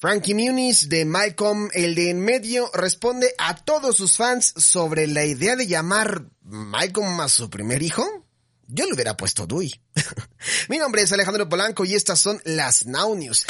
Frankie Muniz de Malcolm, el de en medio, responde a todos sus fans sobre la idea de llamar Malcolm a su primer hijo. Yo le hubiera puesto Dewey. Mi nombre es Alejandro Polanco y estas son las Now News.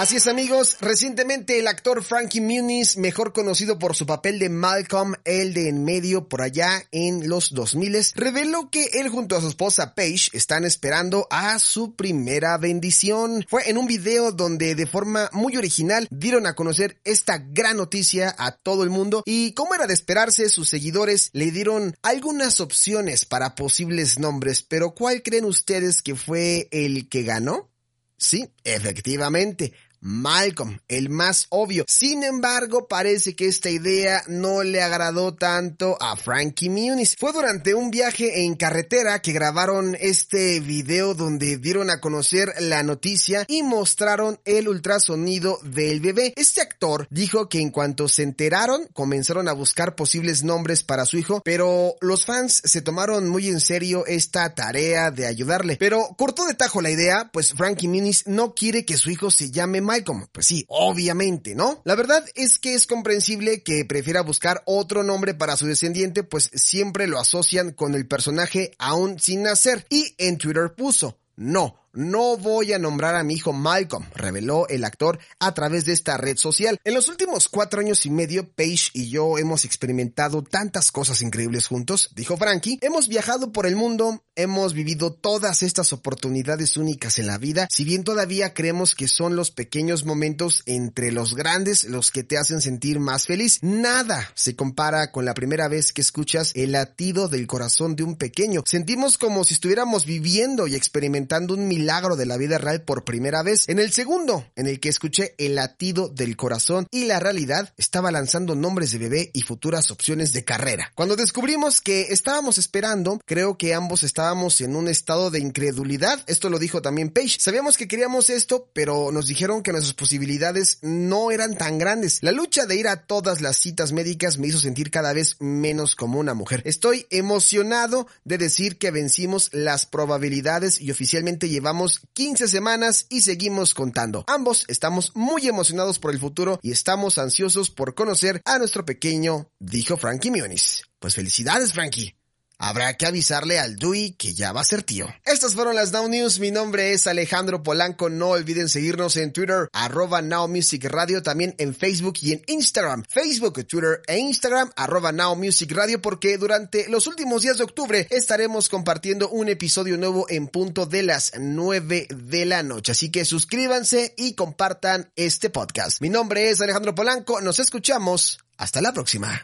Así es amigos, recientemente el actor Frankie Muniz, mejor conocido por su papel de Malcolm, el de en medio por allá en los 2000, reveló que él junto a su esposa Paige están esperando a su primera bendición. Fue en un video donde de forma muy original dieron a conocer esta gran noticia a todo el mundo y como era de esperarse, sus seguidores le dieron algunas opciones para posibles nombres, pero ¿cuál creen ustedes que fue el que ganó? Sí, efectivamente, Malcolm, el más obvio. Sin embargo, parece que esta idea no le agradó tanto a Frankie Muniz. Fue durante un viaje en carretera que grabaron este video donde dieron a conocer la noticia y mostraron el ultrasonido del bebé. Este actor dijo que en cuanto se enteraron, comenzaron a buscar posibles nombres para su hijo, pero los fans se tomaron muy en serio esta tarea de ayudarle. Pero cortó de tajo la idea, pues Frankie Muniz no quiere que su hijo se llame Malcolm. Pues sí, obviamente, ¿no? La verdad es que es comprensible que prefiera buscar otro nombre para su descendiente, pues siempre lo asocian con el personaje aún sin nacer. Y en Twitter puso, no, no voy a nombrar a mi hijo Malcolm, reveló el actor a través de esta red social. En los últimos cuatro años y medio, Paige y yo hemos experimentado tantas cosas increíbles juntos, dijo Frankie. Hemos viajado por el mundo, hemos vivido todas estas oportunidades únicas en la vida, si bien todavía creemos que son los pequeños momentos entre los grandes los que te hacen sentir más feliz. Nada se compara con la primera vez que escuchas el latido del corazón de un pequeño. Sentimos como si estuviéramos viviendo y experimentando un milagro de la vida real por primera vez. En el segundo, en el que escuché el latido del corazón y la realidad, estaba lanzando nombres de bebé y futuras opciones de carrera. Cuando descubrimos que estábamos esperando, creo que ambos estábamos en un estado de incredulidad. Esto lo dijo también Paige. Sabíamos que queríamos esto, pero nos dijeron que nuestras posibilidades no eran tan grandes. La lucha de ir a todas las citas médicas me hizo sentir cada vez menos como una mujer. Estoy emocionado de decir que vencimos las probabilidades y oficialmente llevamos 15 semanas y seguimos contando. Ambos estamos muy emocionados por el futuro y estamos ansiosos por conocer a nuestro pequeño, dijo Frankie Muniz. Pues felicidades, Frankie. Habrá que avisarle al Dewey que ya va a ser tío. Estas fueron las Now News. Mi nombre es Alejandro Polanco. No olviden seguirnos en Twitter, arroba Now Music Radio, también en Facebook y en Instagram. Facebook, Twitter e Instagram, arroba Now Music Radio, porque durante los últimos días de octubre estaremos compartiendo un episodio nuevo en punto de las 9 de la noche. Así que suscríbanse y compartan este podcast. Mi nombre es Alejandro Polanco. Nos escuchamos. Hasta la próxima.